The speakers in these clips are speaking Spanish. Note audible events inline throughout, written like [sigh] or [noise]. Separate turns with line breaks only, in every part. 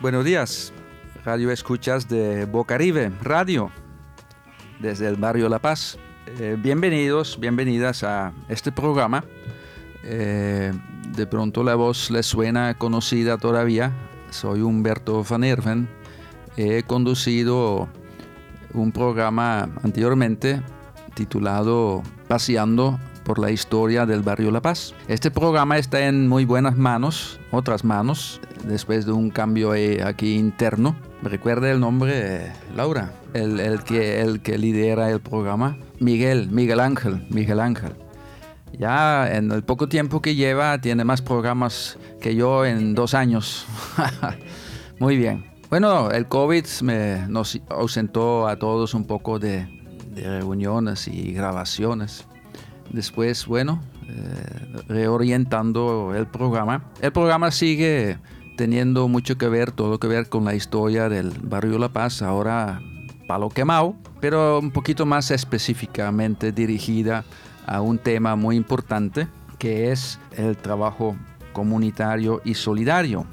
Buenos días, radio escuchas de Bocaribe Radio, desde el barrio La Paz. Eh, bienvenidos, bienvenidas a este programa. Eh, de pronto la voz les suena conocida todavía. Soy Humberto Van Erven. He conducido un programa anteriormente titulado Paseando por la historia del barrio La Paz. Este programa está en muy buenas manos, otras manos, después de un cambio eh, aquí interno. ¿Recuerda el nombre, Laura? El, que, el que lidera el programa. Miguel, Miguel Ángel, Miguel Ángel. Ya en el poco tiempo que lleva tiene más programas que yo en dos años. [laughs] Muy bien. Bueno, el COVID me, nos ausentó a todos un poco de, reuniones y grabaciones. Después, bueno, eh, reorientando el programa. El programa sigue teniendo mucho que ver, todo que ver con la historia del barrio La Paz, ahora Palo Quemado, pero un poquito más específicamente dirigida a un tema muy importante que es el trabajo comunitario y solidario.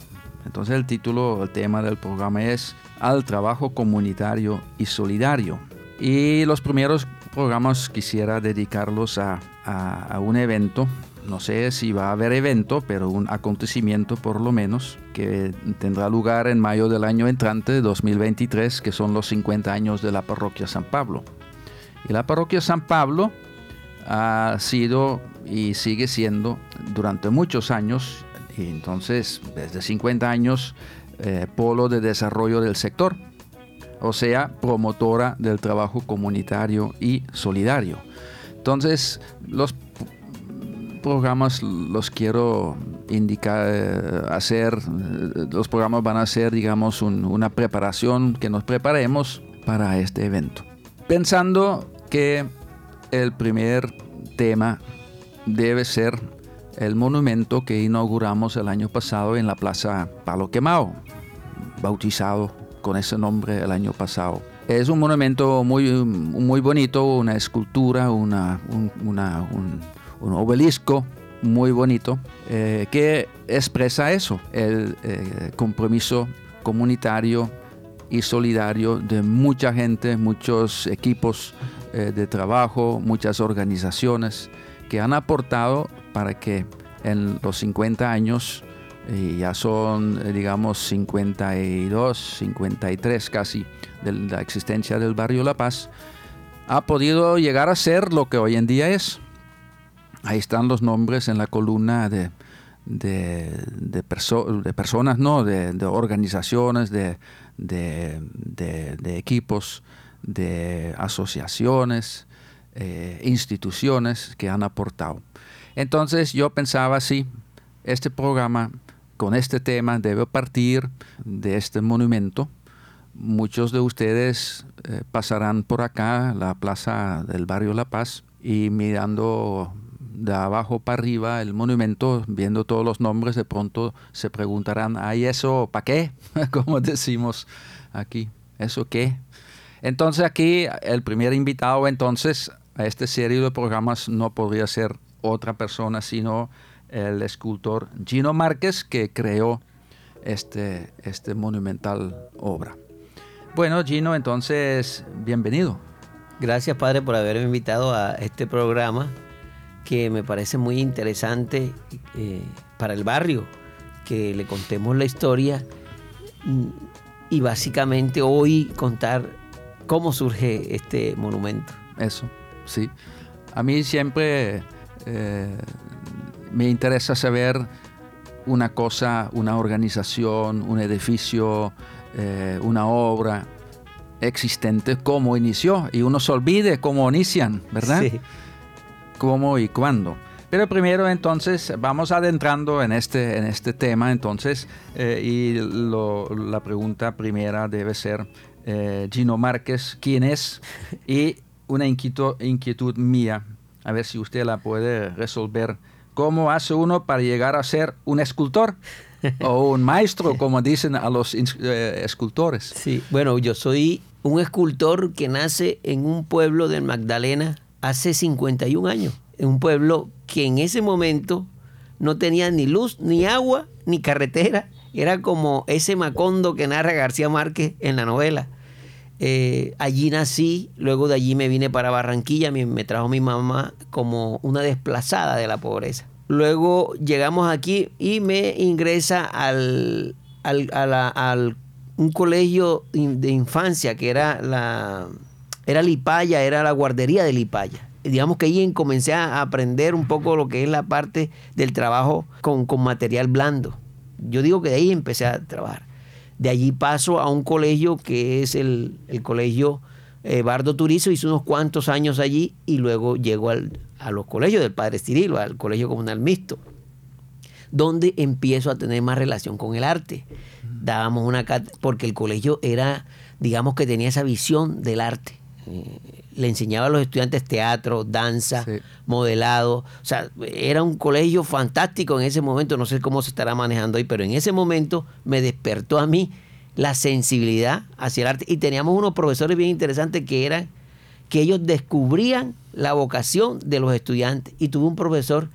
Entonces el título, el tema del programa es Al trabajo comunitario y solidario. Y los primeros programas quisiera dedicarlos a, a, un evento, no sé si va a haber evento, pero un acontecimiento por lo menos, que tendrá lugar en mayo del año entrante de 2023, que son los 50 años de la parroquia San Pablo. Y la parroquia San Pablo ha sido y sigue siendo durante muchos años, y entonces desde 50 años, eh, polo de desarrollo del sector, o sea, promotora del trabajo comunitario y solidario. Entonces, los programas los quiero indicar, eh, hacer, eh, los programas van a ser, digamos, una preparación que nos preparemos para este evento. Pensando que el primer tema debe ser el monumento que inauguramos el año pasado en la Plaza Palo Quemado, bautizado con ese nombre el año pasado. Es un monumento muy, muy bonito, una escultura, un, un, obelisco muy bonito eh, que expresa eso, el eh, compromiso comunitario y solidario de mucha gente, muchos equipos eh, de trabajo, muchas organizaciones que han aportado para que en los 50 años, y ya son eh, digamos 52, 53 casi de la existencia del barrio La Paz, ha podido llegar a ser lo que hoy en día es. Ahí están los nombres en la columna de, de, de, personas, ¿no? de, organizaciones, de, equipos, de asociaciones, eh, instituciones que han aportado. Entonces yo pensaba, sí, este programa con este tema debe partir de este monumento. Muchos de ustedes eh, pasarán por acá, la plaza del barrio La Paz, y mirando de abajo para arriba el monumento, viendo todos los nombres, de pronto se preguntarán, ¿hay eso para qué? [laughs] Como decimos aquí, ¿eso qué? Entonces aquí el primer invitado entonces a esta serie de programas no podría ser otra persona sino el escultor Gino Márquez que creó este, este monumental obra. Bueno, Gino, entonces, bienvenido.
Gracias, padre, por haberme invitado a este programa que me parece muy interesante eh, para el barrio, que le contemos la historia mm, y básicamente hoy contar cómo surge este monumento.
Eso, sí. A mí siempre eh, me interesa saber una cosa, una organización, un edificio, eh, una obra existente, cómo inició. Y uno se olvide cómo inician, ¿verdad? Sí cómo y cuándo. Pero primero entonces vamos adentrando en este, en este tema entonces eh, y la pregunta primera debe ser eh, Gino Márquez, ¿quién es? [laughs] Y una inquietud, inquietud mía, a ver si usted la puede resolver. ¿Cómo hace uno para llegar a ser un escultor? o un maestro, [laughs] como dicen a los eh, escultores.
Sí, bueno, yo soy un escultor que nace en un pueblo de Magdalena, hace 51 años, en un pueblo que en ese momento no tenía ni luz, ni agua, ni carretera, era como ese Macondo que narra García Márquez en la novela. Eh, allí nací, luego de allí me vine para Barranquilla, me, trajo mi mamá como una desplazada de la pobreza. Luego llegamos aquí y me ingresa al, al, al un colegio de infancia que era la era Lipaya, era la guardería de Lipaya. Digamos que ahí comencé a aprender un poco lo que es la parte del trabajo con, con material blando. Yo digo que de ahí empecé a trabajar. De allí paso a un colegio que es el, colegio eh, Bardo Turizo, hice unos cuantos años allí y luego llego a los colegios del Padre Cirilo, al Colegio Comunal Mixto, donde empiezo a tener más relación con el arte. Dábamos una porque el colegio era, digamos que tenía esa visión del arte. Le enseñaba a los estudiantes teatro, danza, modelado. O sea, era un colegio fantástico en ese momento. No sé cómo se estará manejando hoy, pero en ese momento me despertó a mí la sensibilidad hacia el arte. Y teníamos unos profesores bien interesantes que eran que ellos descubrían la vocación de los estudiantes. Y tuve un profesor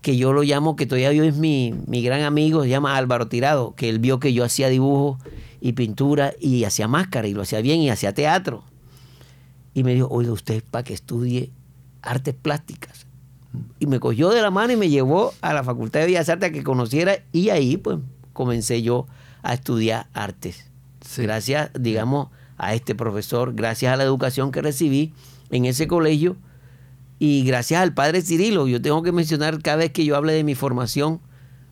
que yo lo llamo, que todavía hoy es mi, mi gran amigo, se llama Álvaro Tirado, que él vio que yo hacía dibujo y pintura y hacía máscara y lo hacía bien y hacía teatro y me dijo, oiga usted para que estudie artes plásticas. Y me cogió de la mano y me llevó a la Facultad de Bellas Artes a que conociera y ahí pues comencé yo a estudiar artes. Gracias, digamos, a este profesor, gracias a la educación que recibí en ese colegio y gracias al padre Cirilo. Yo tengo que mencionar cada vez que yo hable de mi formación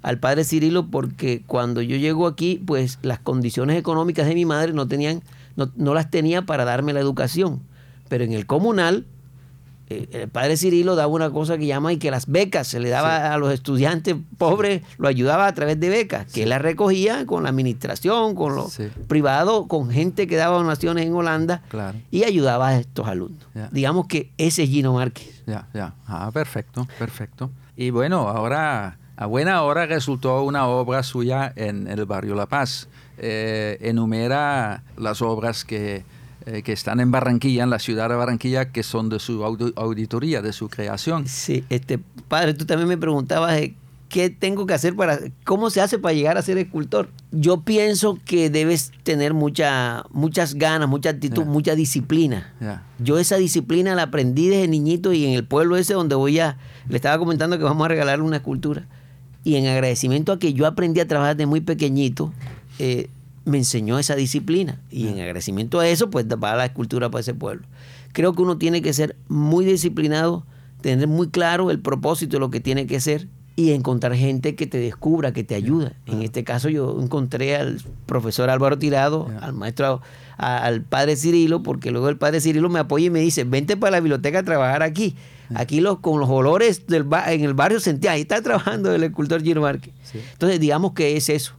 al padre Cirilo porque cuando yo llego aquí, pues las condiciones económicas de mi madre no tenían, no, no las tenía para darme la educación pero en el comunal, eh, el padre Cirilo daba una cosa que llama y que las becas se le daba a los estudiantes pobres, lo ayudaba a través de becas, que él las recogía con la administración, con los privados, con gente que daba donaciones en Holanda y ayudaba a estos alumnos. Digamos que ese es Gino Márquez.
Ya, ya. Ah, perfecto, perfecto. Y bueno, ahora a buena hora resultó una obra suya en el barrio La Paz. Eh, enumera las obras que eh, que están en Barranquilla, en la ciudad de Barranquilla, que son de su auditoría, de su creación.
Sí, este padre, tú también me preguntabas qué tengo que hacer para, cómo se hace para llegar a ser escultor. Yo pienso que debes tener mucha, muchas ganas, mucha actitud, mucha disciplina. Yo esa disciplina la aprendí desde niñito y en el pueblo ese donde voy a, le estaba comentando que vamos a regalarle una escultura. Y en agradecimiento a que yo aprendí a trabajar desde muy pequeñito, eh, me enseñó esa disciplina y en agradecimiento a eso, pues va la escultura para ese pueblo. Creo que uno tiene que ser muy disciplinado, tener muy claro el propósito de lo que tiene que ser y encontrar gente que te descubra, que te ayuda. En este caso yo encontré al profesor Álvaro Tirado, al maestro, al padre Cirilo, porque luego el padre Cirilo me apoya y me dice, vente para la biblioteca a trabajar aquí. Aquí los, con los olores del en el barrio sentía, ahí está trabajando el escultor Gino Márquez. Entonces digamos que es eso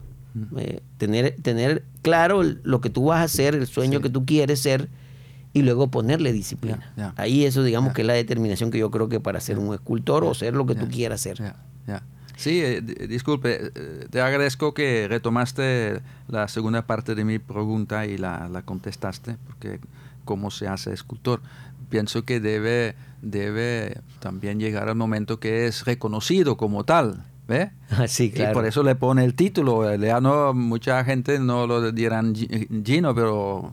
eh, tener, tener claro lo que tú vas a hacer, el sueño que tú quieres ser y luego ponerle disciplina. Ahí eso digamos que es la determinación que yo creo que para ser un escultor o ser lo que tú quieras ser.
Sí, eh, disculpe, eh, te agradezco que retomaste la segunda parte de mi pregunta y la, la contestaste, porque cómo se hace escultor. Pienso que debe, debe también llegar al momento que es reconocido como tal. ¿Ve?
Ah, sí, claro.
Y por eso le pone el título. no, mucha gente no lo dirán Gino, pero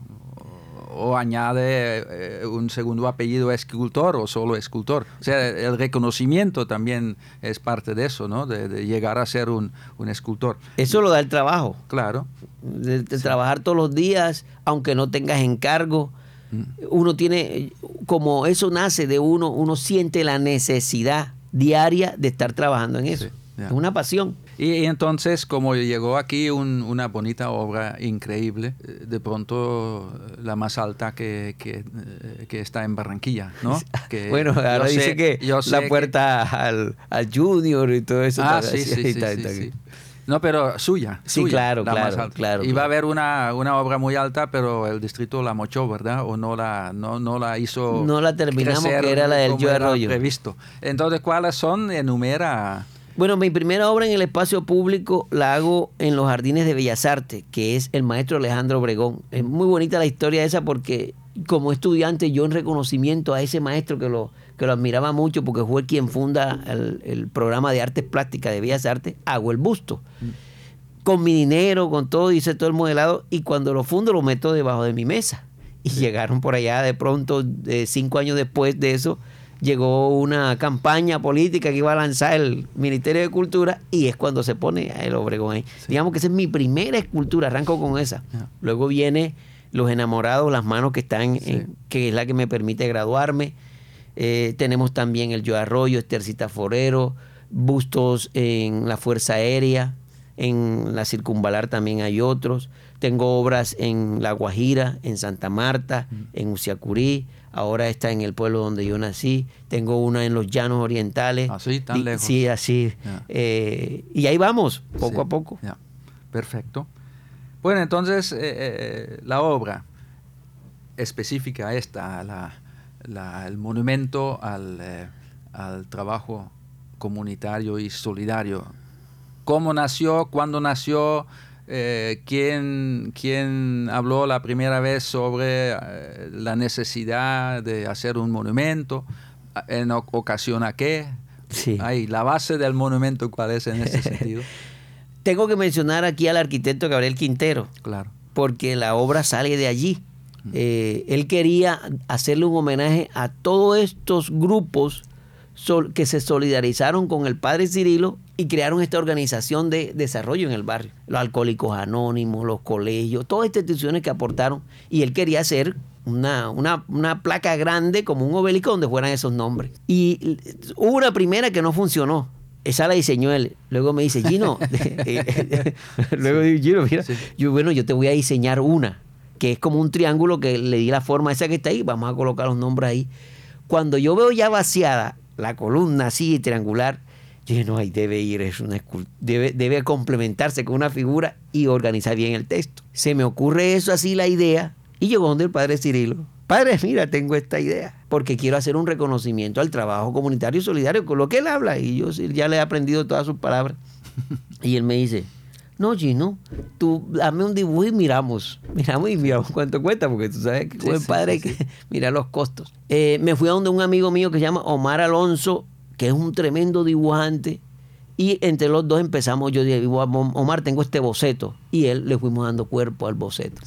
o añade eh, un segundo apellido escultor o solo escultor. O sea, el reconocimiento también es parte de eso, ¿no? De, llegar a ser un, escultor.
Eso lo da el trabajo.
Claro.
De, trabajar todos los días, aunque no tengas encargo. Mm. Uno tiene, como eso nace de uno, uno siente la necesidad diaria de estar trabajando en eso. Es una pasión.
Y, entonces, como llegó aquí una bonita obra increíble, eh, de pronto eh, la más alta que, que, eh, que está en Barranquilla, ¿no? [laughs]
Que bueno, ahora dice que la puerta al, al, Junior y todo eso.
Ah, sí, sí, sí, No, pero suya.
Sí, claro, claro, claro.
Y va a haber una, una, obra muy alta, pero el distrito la mochó, ¿verdad? O no la, no, no la hizo.
No la terminamos, que era la del Yo Arroyo.
Previsto. Entonces, ¿cuáles son? Enumera.
Bueno, mi primera obra en el espacio público la hago en los Jardines de Bellas Artes, que es el maestro Alejandro Obregón. Es muy bonita la historia esa porque como estudiante yo en reconocimiento a ese maestro que lo, que lo admiraba mucho porque fue quien funda el, programa de artes plásticas de Bellas Artes, hago el busto. con mi dinero, con todo, hice todo el modelado y cuando lo fundo lo meto debajo de mi mesa. Y llegaron por allá de pronto, cinco años después de eso, llegó una campaña política que iba a lanzar el Ministerio de Cultura y es cuando se pone el Obregón ahí. Digamos que esa es mi primera escultura, arranco con esa. Luego viene Los Enamorados, las manos que están, que es la que me permite graduarme. Eh, tenemos también el Yo Arroyo, Estercita Forero, bustos en la Fuerza Aérea, en la Circunvalar también hay otros. Tengo obras en La Guajira, en Santa Marta, en Uciacurí, ahora está en el pueblo donde yo nací. Tengo una en los Llanos Orientales.
Así, tan lejos.
Sí, así. Eh, y ahí vamos, poco a poco.
Perfecto. Bueno, entonces eh, eh, la obra específica esta, la, el monumento al, al trabajo comunitario y solidario. ¿Cómo nació? ¿Cuándo nació? Eh, ¿quién, habló la primera vez sobre eh, la necesidad de hacer un monumento? ¿En ocasión a qué? Sí. Ahí, la base del monumento, ¿cuál es en ese [laughs] sentido?
Tengo que mencionar aquí al arquitecto Gabriel Quintero.
Claro.
Porque la obra sale de allí. Eh, él quería hacerle un homenaje a todos estos grupos que se solidarizaron con el padre Cirilo y crearon esta organización de desarrollo en el barrio. Los alcohólicos anónimos, los colegios, todas estas instituciones que aportaron. Y él quería hacer una, una, placa grande como un obelisco donde fueran esos nombres. Y hubo una primera que no funcionó. Esa la diseñó él. Luego me dice, Gino, [laughs] [laughs] luego digo, Gino, mira, yo, bueno, yo te voy a diseñar una, que es como un triángulo que le di la forma esa que está ahí, vamos a colocar los nombres ahí. Cuando yo veo ya vaciada la columna así triangular, yo dije, no, ahí debe ir, es una debe, debe complementarse con una figura y organizar bien el texto. Se me ocurre eso así la idea y llegó donde el padre Cirilo. Padre, mira, tengo esta idea, porque quiero hacer un reconocimiento al trabajo comunitario y solidario con lo que él habla. Y yo ya le he aprendido todas sus palabras. [laughs] Y él me dice, no, Gino, tú dame un dibujo y miramos. Miramos y miramos cuánto cuesta, porque tú sabes que el padre que [laughs] mira los costos. Eh, me fui a donde un amigo mío que se llama Omar Alonso, que es un tremendo dibujante. Y entre los dos empezamos, yo dije, Omar, tengo este boceto. Y él le fuimos dando cuerpo al boceto.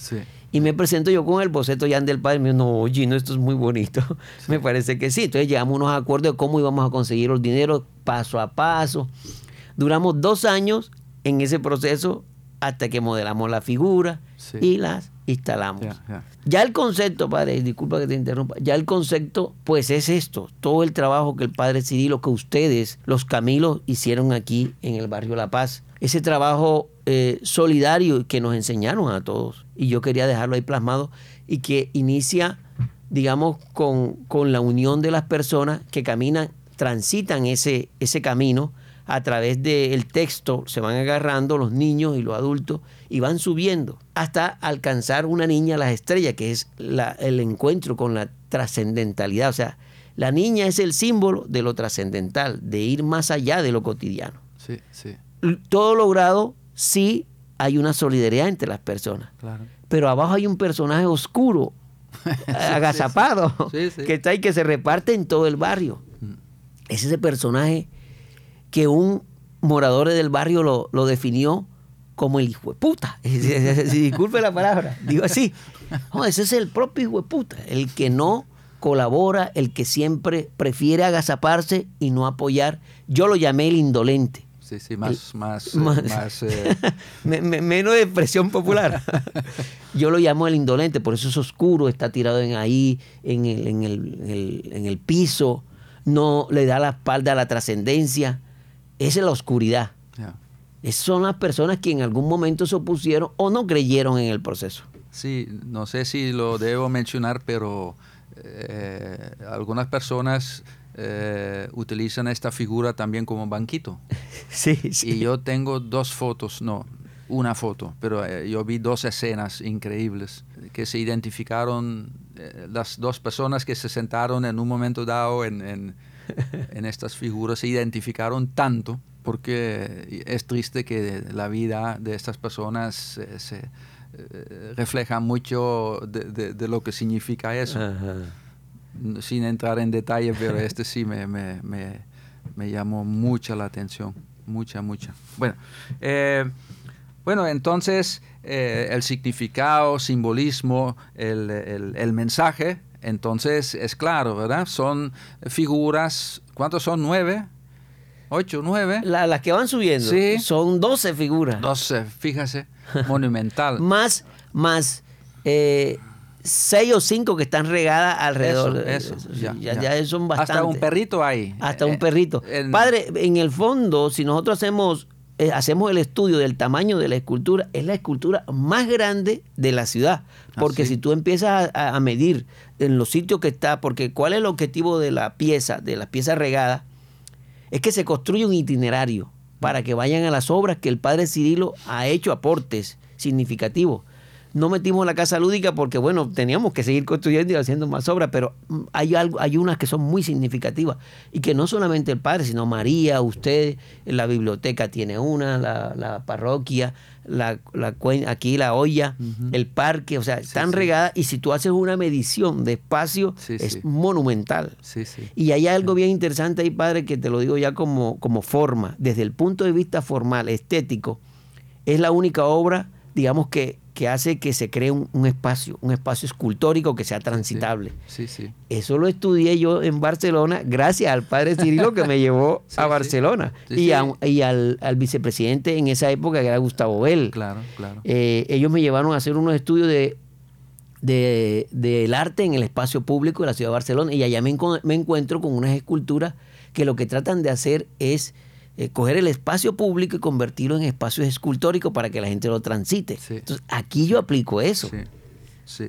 Y me presento yo con el boceto ya del padre. Me dijo, no, Gino, esto es muy bonito. [laughs] me parece que sí. Entonces llegamos a unos acuerdos de cómo íbamos a conseguir los dineros paso a paso. Duramos dos años en ese proceso hasta que modelamos la figura y las instalamos. Ya el concepto, padre, disculpa que te interrumpa, ya el concepto, pues es esto, todo el trabajo que el padre Cirilo, que ustedes, los Camilos, hicieron aquí en el barrio La Paz. Ese trabajo eh, solidario que nos enseñaron a todos. Y yo quería dejarlo ahí plasmado y que inicia, digamos, con, con la unión de las personas que caminan, transitan ese, ese camino a través del texto se van agarrando los niños y los adultos y van subiendo hasta alcanzar una niña a las estrellas, que es el encuentro con la trascendentalidad. O sea, la niña es el símbolo de lo trascendental, de ir más allá de lo cotidiano.
Sí, sí.
Todo logrado si hay una solidaridad entre las personas. Pero abajo hay un personaje oscuro, [laughs] agazapado, que está ahí, que se reparte en todo el barrio. Mm. Es ese personaje que un morador del barrio lo, definió como el hijo de puta. [laughs] Si disculpe la palabra, digo así. ese es el propio hijo de puta, el que no colabora, el que siempre prefiere agazaparse y no apoyar. Yo lo llamé el indolente.
Sí, sí, más, más, eh, [laughs]
menos de expresión popular. [laughs] Yo lo llamo el indolente, por eso es oscuro, está tirado en ahí, en el, en el, en el piso, no le da la espalda a la trascendencia es la oscuridad. Esas son las personas que en algún momento se opusieron o no creyeron en el proceso.
Sí, no sé si lo debo mencionar, pero eh, algunas personas eh, utilizan esta figura también como banquito. [laughs]
sí, sí.
Y yo tengo dos fotos, no, una foto, pero eh, yo vi dos escenas increíbles que se identificaron, las dos personas que se sentaron en un momento dado en en estas figuras se identificaron tanto porque es triste que la vida de estas personas se, eh, refleja mucho de, lo que significa eso. Sin entrar en detalle, pero este sí me, me, me, llamó mucha la atención, mucha, mucha. Bueno, eh, Bueno, entonces eh, el significado, simbolismo, el, el, mensaje, entonces es claro, ¿verdad? Son figuras, ¿cuántos son? ¿Nueve? ¿Ocho, nueve?
las que van subiendo. Sí. Son doce figuras.
Doce, fíjese, monumental. [laughs]
más, más eh, seis o cinco que están regadas alrededor.
Eso,
ya, ya, son bastantes.
Hasta un perrito hay.
Hasta un eh, perrito. Padre, en el fondo, si nosotros hacemos, eh, hacemos el estudio del tamaño de la escultura, es la escultura más grande de la ciudad. Porque si tú empiezas a, medir en los sitios que está, porque ¿cuál es el objetivo de la pieza, de la pieza regada? Es que se construye un itinerario para que vayan a las obras que el padre Cirilo ha hecho aportes significativos no metimos la casa lúdica porque, bueno, teníamos que seguir construyendo y haciendo más obras, pero mm, hay, algo, hay unas que son muy significativas y que no solamente el padre, sino María, usted, la biblioteca tiene una, la, parroquia, la, aquí la olla, el parque, o sea, están regadas y si tú haces una medición de espacio es monumental. Y hay algo bien interesante ahí, padre, que te lo digo ya como, como forma, desde el punto de vista formal, estético, es la única obra, digamos que que hace que se cree un, espacio, un espacio escultórico que sea transitable.
Sí, sí,
Eso lo estudié yo en Barcelona gracias al padre Cirilo que me llevó [laughs] a Barcelona y, y al, vicepresidente en esa época que era Gustavo Bell.
Claro, claro.
Eh, ellos me llevaron a hacer unos estudios de del arte en el espacio público de la ciudad de Barcelona y allá me, me encuentro con unas esculturas que lo que tratan de hacer es eh, coger el espacio público y convertirlo en espacio escultórico para que la gente lo transite. Entonces, aquí yo aplico eso.
Sí, sí.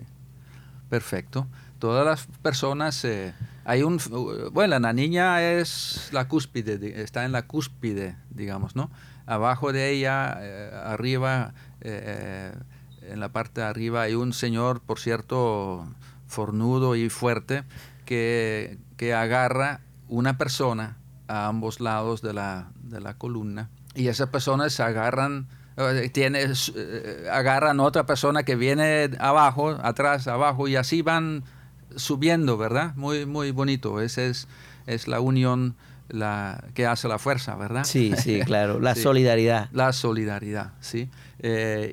perfecto. Todas las personas, eh, hay un, bueno, la niña es la cúspide, está en la cúspide, digamos, ¿no? Abajo de ella, eh, arriba, en la parte de arriba hay un señor, por cierto, fornudo y fuerte, que, que agarra una persona a ambos lados de la, de la columna y esas personas se agarran eh, tiene, eh, agarran otra persona que viene abajo, atrás, abajo, y así van subiendo, ¿verdad? Muy, muy bonito. Esa es, es la unión la, que hace la fuerza, ¿verdad?
Sí, sí, claro. La [laughs] solidaridad.
La solidaridad, sí. Eh,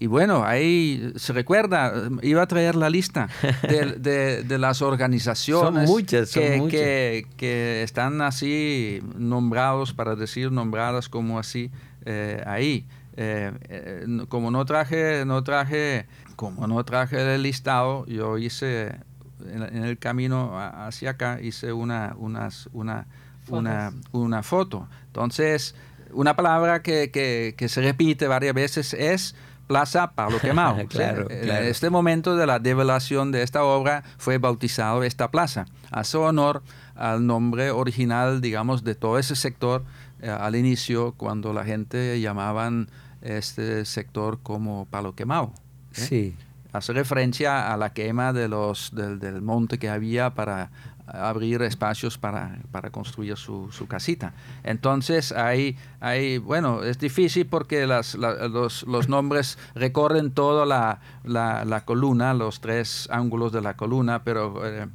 y, bueno, ahí se recuerda, iba a traer la lista de, las organizaciones que, que, están así nombrados, para decir nombradas como así, eh, ahí. Eh, como no traje, no traje, como no traje el listado, yo hice en, el camino hacia acá, hice una, unas, una, una, una foto. Entonces, una palabra que, que, se repite varias veces es Plaza Pablo Quemado. [laughs] En este momento de la develación de esta obra fue bautizado esta plaza. Hace honor al nombre original, digamos, de todo ese sector eh, al inicio, cuando la gente llamaban este sector como Palo Quemado.
¿eh? Sí.
Hace referencia a la quema de los, del, del monte que había para abrir espacios para, para construir su, su, casita. Entonces, hay, hay, bueno, es difícil porque las, los, los, nombres recorren toda la, la, la, columna, los tres ángulos de la columna, pero... Eh,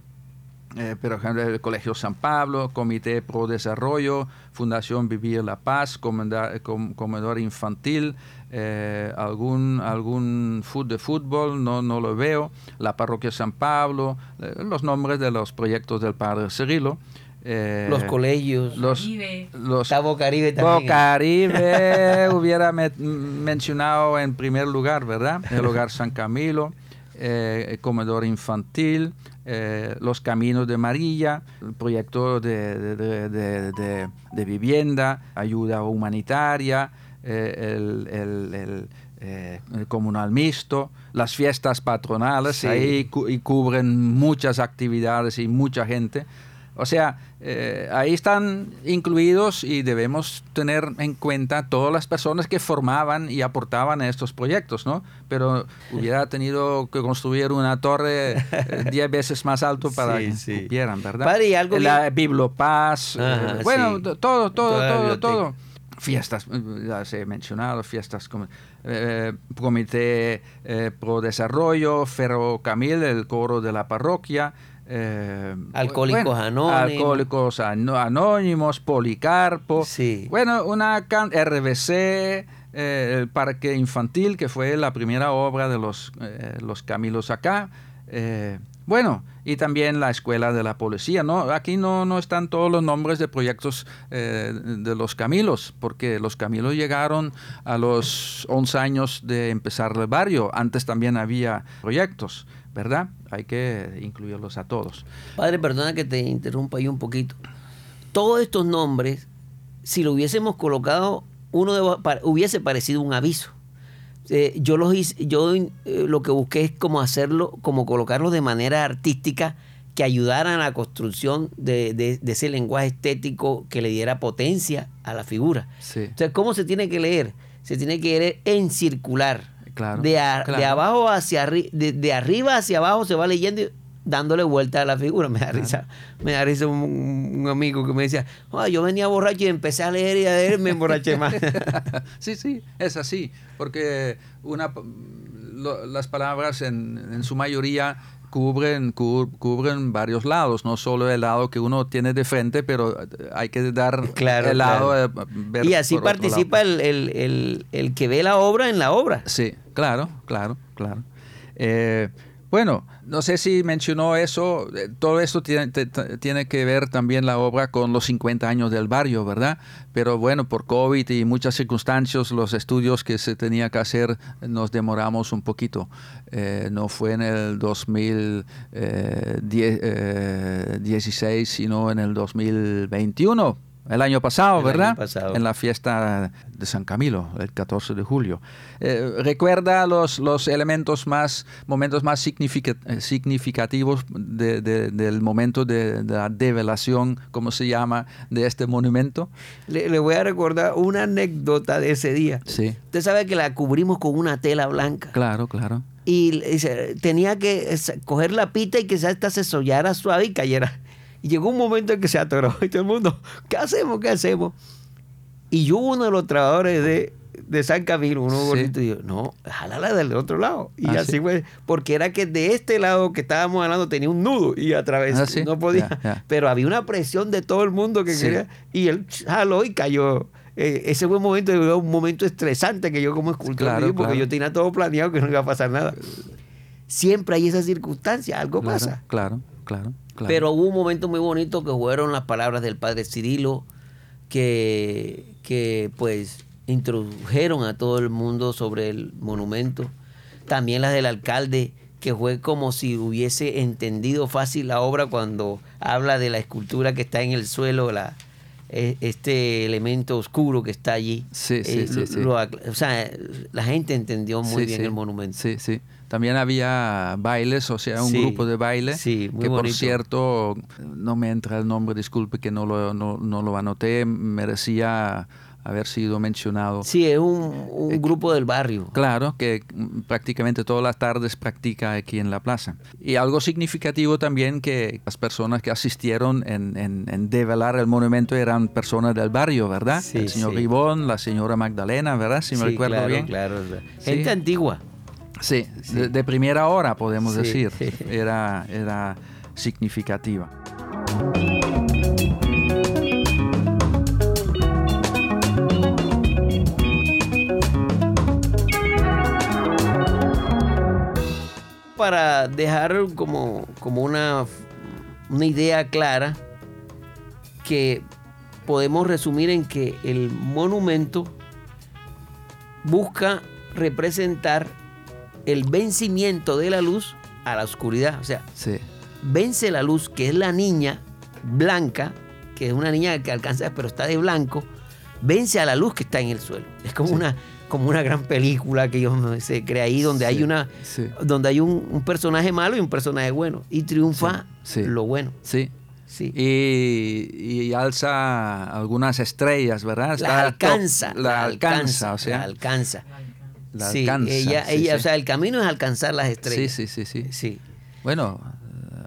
eh, el Colegio San Pablo, Comité Pro Desarrollo, Fundación Vivir la Paz, Comedor Infantil, eh, algún, algún food de fútbol, no, no lo veo, la Parroquia San Pablo, eh, los nombres de los proyectos del Padre Cirilo.
los colegios,
los,
los Está Bocaribe también.
Bocaribe [laughs] hubiera mencionado en primer lugar, ¿verdad? El Hogar San Camilo, el Comedor Infantil, eh, los Caminos de Marilla, el proyecto de, de, vivienda, ayuda humanitaria, eh, el, eh, el, comunal mixto, las fiestas patronales, ahí y cubren muchas actividades y mucha gente. O sea, eh, ahí están incluidos y debemos tener en cuenta todas las personas que formaban y aportaban a estos proyectos, ¿no? Pero hubiera tenido que construir una torre eh, [laughs] diez veces más alto para que cupieran, ¿verdad? La Bibliopaz, eh, bueno, todo, todo, todo, todo. Fiestas, ya se he mencionado, fiestas como Comité Pro Desarrollo, Ferrocamil, el coro de la parroquia,
eh, alcohólicos anónimos.
Alcohólicos anónimos, Policarpo.
Sí.
Bueno, una RBC, eh, el parque infantil, que fue la primera obra de los, eh, los Camilos acá. Eh, bueno, y también la escuela de la policía. ¿no? Aquí no, no están todos los nombres de proyectos de los Camilos, porque los Camilos llegaron a los 11 años de empezar el barrio. Antes también había proyectos, ¿verdad? Hay que incluirlos a todos.
Padre, perdona que te interrumpa ahí un poquito. Todos estos nombres, si lo hubiésemos colocado uno hubiese parecido un aviso. Eh, yo los yo eh, lo que busqué es como hacerlo, como colocarlo de manera artística que ayudara a la construcción de, ese lenguaje estético que le diera potencia a la figura. Entonces, ¿cómo se tiene que leer? Se tiene que leer en circular. Claro, de, abajo hacia arriba, de, arriba hacia abajo se va leyendo dándole vuelta a la figura. Me da risa, me da risa un, amigo que me decía, yo venía borracho y empecé a leer y a leer me emborraché más. [laughs]
sí, sí, es así, porque una, las palabras en, en su mayoría cubren, cubren varios lados, no solo el lado que uno tiene de frente, pero hay que dar el lado
Y así participa el, el, el, que ve la obra en la obra.
Sí, claro, claro, claro. Eh, bueno, no sé si mencionó eso, eh, todo esto tiene, tiene, que ver también la obra con los 50 años del barrio, ¿verdad? Pero bueno, por COVID y muchas circunstancias, los estudios que se tenía que hacer nos demoramos un poquito. Eh, no fue en el 2016, eh, sino en el 2021 el año pasado, ¿verdad? En la fiesta de San Camilo, el 14 de julio. Eh, ¿Recuerda los, los elementos más, momentos más eh, significativos del momento de, la develación, como se llama, de este monumento?
Le, voy a recordar una anécdota de ese día. Sí. Usted sabe que la cubrimos con una tela blanca.
Claro, claro.
Y, tenía que coger la pita y que esta se sollara suave y cayera. Y llegó un momento en que se atoró [laughs] y todo el mundo, ¿qué hacemos? ¿Qué hacemos? Y yo, uno de los trabajadores de, de San Camilo, uno bonito, y dijo, no, jálala del otro lado. Y ah, así fue, porque era que de este lado que estábamos hablando tenía un nudo y a través ah, no podía. Pero había una presión de todo el mundo que quería, y él jaló y cayó. Eh, ese fue un momento, un momento estresante que yo como escultor porque yo tenía todo planeado que no iba a pasar nada. Siempre hay esa circunstancia, algo pasa.
Claro, claro.
Pero hubo un momento muy bonito que fueron las palabras del padre Cirilo, que, que pues introdujeron a todo el mundo sobre el monumento. También las del alcalde, que fue como si hubiese entendido fácil la obra cuando habla de la escultura que está en el suelo, la, e, este elemento oscuro que está allí.
Sí, sí, eh, sí,
o sea, la gente entendió muy bien el monumento.
Sí, sí. También había bailes, o sea, un grupo de baile.
Sí,
que por cierto, no me entra el nombre, disculpe que no lo, no, lo anoté, merecía haber sido mencionado.
Sí, es un, eh, grupo del barrio.
Claro, que prácticamente todas las tardes practica aquí en la plaza. Y algo significativo también que las personas que asistieron en, en, develar el monumento eran personas del barrio, ¿verdad? el señor Ribón, la señora Magdalena, ¿verdad? Si me recuerdo
claro,
bien.
Claro, Gente antigua.
Sí, De, primera hora podemos decir. [laughs] Era, era significativa.
Para dejar como, como una, una idea clara que podemos resumir en que el monumento busca representar el vencimiento de la luz a la oscuridad. O sea, vence la luz, que es la niña blanca, que es una niña que alcanza, pero está de blanco, vence a la luz que está en el suelo. Es como una como una gran película que se crea ahí donde hay una donde hay un, personaje malo y un personaje bueno y triunfa lo bueno.
Sí. Sí. Y, alza algunas estrellas, ¿verdad?
la alcanza, la, alcanza, o sea. La alcanza sí, ella, ella, o sea, el camino es alcanzar las estrellas.
Sí, sí, sí, sí. Bueno,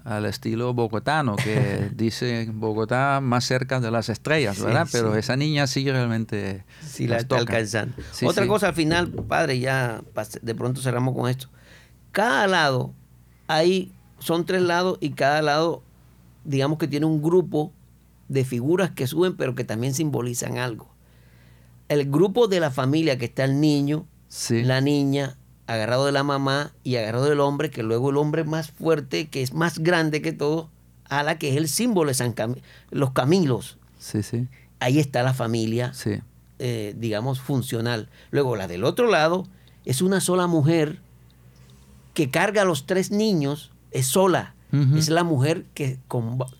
al estilo bogotano, que [laughs] dice Bogotá más cerca de las estrellas, ¿verdad? Pero esa niña sí realmente
sí la está alcanzando. Otra cosa al final, padre, ya de pronto cerramos con esto. Cada lado hay, son tres lados y cada lado, digamos que tiene un grupo de figuras que suben, pero que también simbolizan algo. el grupo de la familia que está el niño,
Sí.
la niña, agarrado de la mamá y agarrado del hombre, que luego el hombre más fuerte, que es más grande que todo, a la que es el símbolo de San los Camilos.
Sí, sí,
Ahí está la familia,
sí.
eh, digamos, funcional. Luego la del otro lado es una sola mujer que carga a los tres niños, es sola. Es la mujer que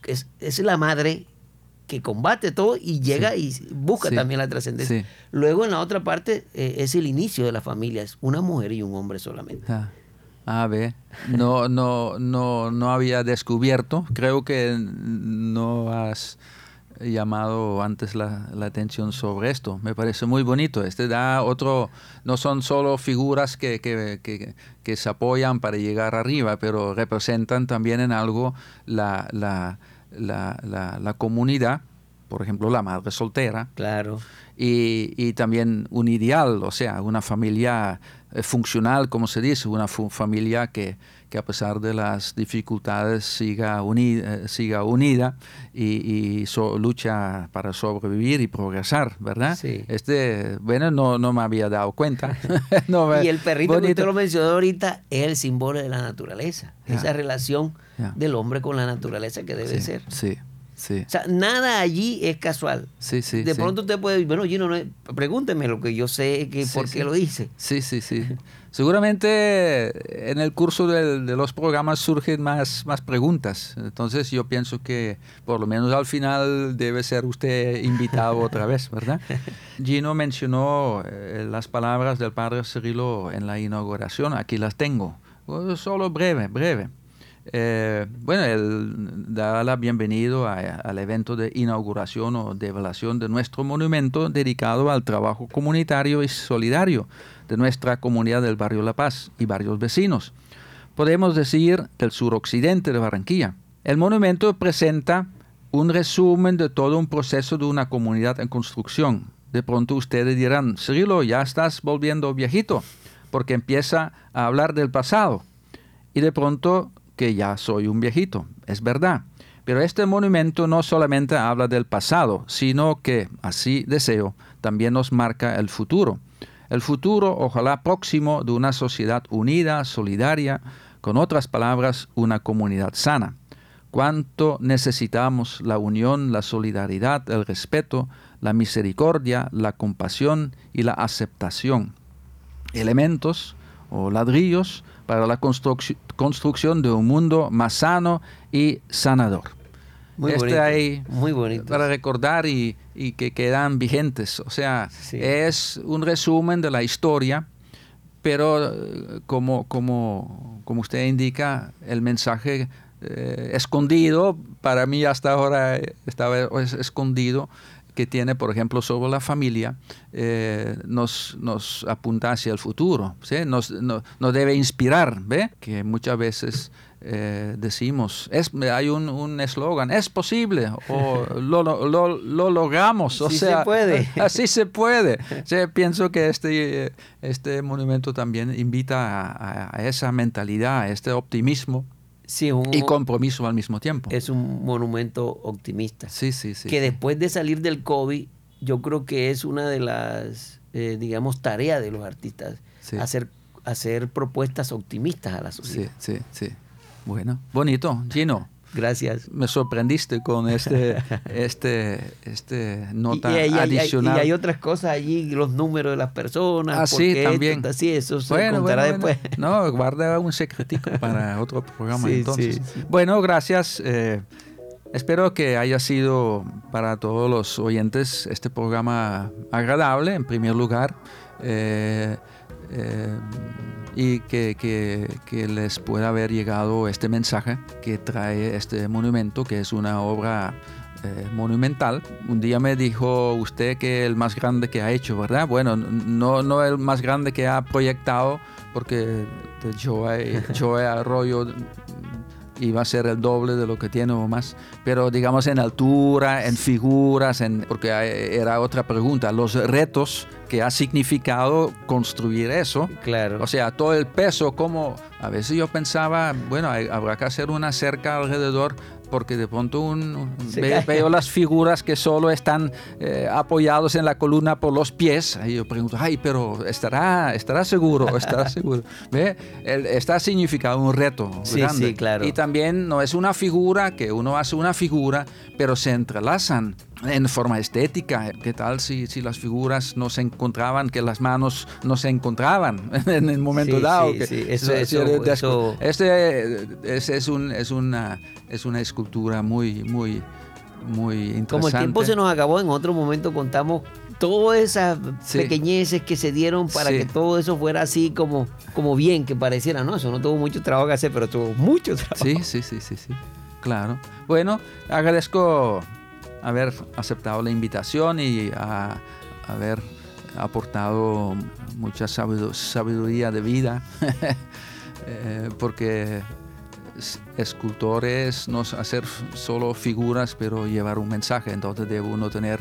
es, es la madre que combate todo y llega y busca
Sí.
también la trascendencia.
Sí.
Luego en la otra parte eh, es el inicio de la familia, es una mujer y un hombre solamente.
Ah, a ver, no, no, no, no había descubierto. Creo que no has llamado antes la, la atención sobre esto. Me parece muy bonito. Este da otro, no son solo figuras que, que, que- que se apoyan para llegar arriba, pero representan también en algo la, la, la, la, la comunidad, por ejemplo, la madre soltera,
Claro.
Y, y también un ideal, o sea, una familia eh, funcional, como se dice, una familia que, que a pesar de las dificultades siga, uni- eh, siga unida y, y so- lucha para sobrevivir y progresar, ¿verdad?
Sí.
Este, bueno, no, no me había dado cuenta. [laughs] No me-
Y el perrito que usted lo mencionó ahorita es el símbolo de la naturaleza, esa relación del hombre con la naturaleza que debe
Sí,
ser.
Sí, sí,
O sea, nada allí es casual.
sí, sí.
de pronto usted puede decir, bueno, Gino, no pregúnteme lo que yo sé, que por qué lo dice.
Sí, sí, sí. Seguramente en el curso del- de los programas surgen más, más preguntas. Entonces yo pienso que por lo menos al final debe ser usted invitado otra vez, ¿verdad? [laughs] Gino mencionó eh, las palabras del padre Cirilo en la inauguración. Aquí las tengo. Solo breve, breve. Eh, bueno, él da la bienvenida al evento de inauguración o develación de nuestro monumento dedicado al trabajo comunitario y solidario de nuestra comunidad del barrio La Paz y varios vecinos. Podemos decir del suroccidente de Barranquilla. El monumento presenta un resumen de todo un proceso de una comunidad en construcción. De pronto ustedes dirán, Cirilo, ya estás volviendo viejito, porque empieza a hablar del pasado y de pronto que ya soy un viejito. Es verdad. Pero este monumento no solamente habla del pasado, sino que, así deseo, también nos marca el futuro. El futuro, ojalá próximo, de una sociedad unida, solidaria, con otras palabras, una comunidad sana. Cuánto necesitamos la unión, la solidaridad, el respeto, la misericordia, la compasión y la aceptación elementos o ladrillos para la construc- construcción de un mundo más sano y sanador.
Muy
Este
bonito.
ahí,
muy bonito.
Para recordar y, y que quedan vigentes. O sea,
Sí.
es un resumen de la historia, pero eh, como, como, como usted indica, el mensaje eh, escondido, para mí hasta ahora eh, estaba es- escondido, que tiene, por ejemplo, sobre la familia, eh, nos, nos apunta hacia el futuro, ¿sí? nos, no- nos debe inspirar, ¿ve? Que muchas veces eh, decimos, es, hay un un eslogan, es posible, o [laughs] lo, lo, lo- lo logramos, o
Sí se
sea,
puede. [laughs]
así se puede. Sí, pienso que este, eh, este monumento también invita a, a- a esa mentalidad, a este optimismo
Sí, un-
y compromiso al mismo tiempo.
es un monumento optimista.
Sí, sí, sí.
que
sí.
después de salir del COVID, yo creo que es una de las, eh, digamos, tareas de los artistas,
Sí.
hacer, hacer propuestas optimistas a la
Sí,
sociedad.
sí, sí. Bueno, bonito, Gino.
Gracias.
Me sorprendiste con este, este, este nota
y, y hay-
adicional.
y hay otras cosas allí, los números de las personas.
Ah, sí,
qué esto,
también.
así, eso se
Bueno,
contará
bueno, bueno.
después.
No, guarda un secretico para [laughs] otro programa
Sí,
entonces.
sí, sí.
Bueno, gracias. eh, espero que haya sido para todos los oyentes este programa agradable, en primer lugar. eh, eh, y que, que- que les pueda haber llegado este mensaje que trae este monumento, que es una obra eh, monumental. Un día me dijo usted que el más grande que ha hecho, ¿verdad? Bueno, no, no el más grande que ha proyectado, porque de Joe, Joe Arroyo iba a ser el doble de lo que tiene o más, pero digamos en altura, en figuras, en, porque era otra pregunta, los retos que ha significado construir eso,
Claro.
o sea, todo el peso, como a veces yo pensaba, bueno, hay- habrá que hacer una cerca alrededor porque de pronto un, veo las figuras que solo están eh, apoyados en la columna por los pies. Ahí yo pregunto, ay, pero estará, estará seguro, estará [laughs] seguro. ¿Ve? está significado un reto
sí, Sí, claro.
Y también no es una figura que uno hace una figura, pero se entrelazan en forma estética. ¿Qué tal si, si las figuras no se encontraban, que las manos no se encontraban [laughs] en el momento dado?
Sí, sí, eso, eso,
Este es, es, un, es, una, es una escultura muy, muy, muy interesante.
Como el tiempo se nos acabó, en otro momento contamos todas esas pequeñeces que se dieron para que todo eso fuera así como, como bien, que pareciera, ¿no? Eso no tuvo mucho trabajo que hacer, pero tuvo mucho [laughs] trabajo.
Sí, sí, sí, sí, sí. Claro. Bueno, agradezco haber aceptado la invitación y haber aportado mucha sabiduría de vida, [laughs] eh, porque escultores no hacer solo figuras, pero llevar un mensaje, entonces debe uno tener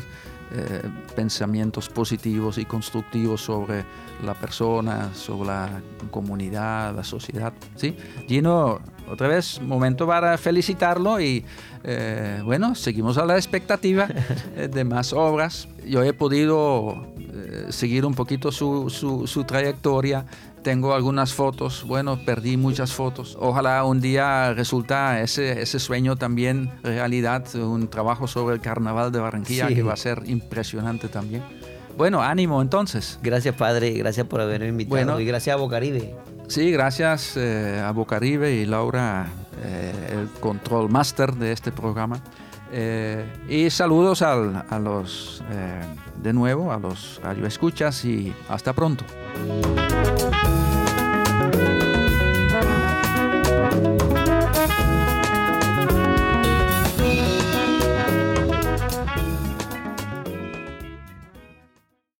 eh, pensamientos positivos y constructivos sobre la persona, sobre la comunidad, la sociedad. ¿sí? Gino, otra vez, momento para felicitarlo y eh, bueno, seguimos a la expectativa eh, de más obras. Yo he podido eh, seguir un poquito su, su, trayectoria. Tengo algunas fotos, bueno, perdí muchas fotos. Ojalá un día resulta ese, ese sueño también realidad, un trabajo sobre el carnaval de Barranquilla que va a ser impresionante también. Bueno, ánimo entonces.
Gracias, padre. Gracias por haberme invitado. Bueno, y gracias a Bocaribe.
Sí, gracias a Bocaribe y Laura eh, el control master de este programa. Eh, y saludos a los, eh, de nuevo, a los radioescuchas y hasta pronto.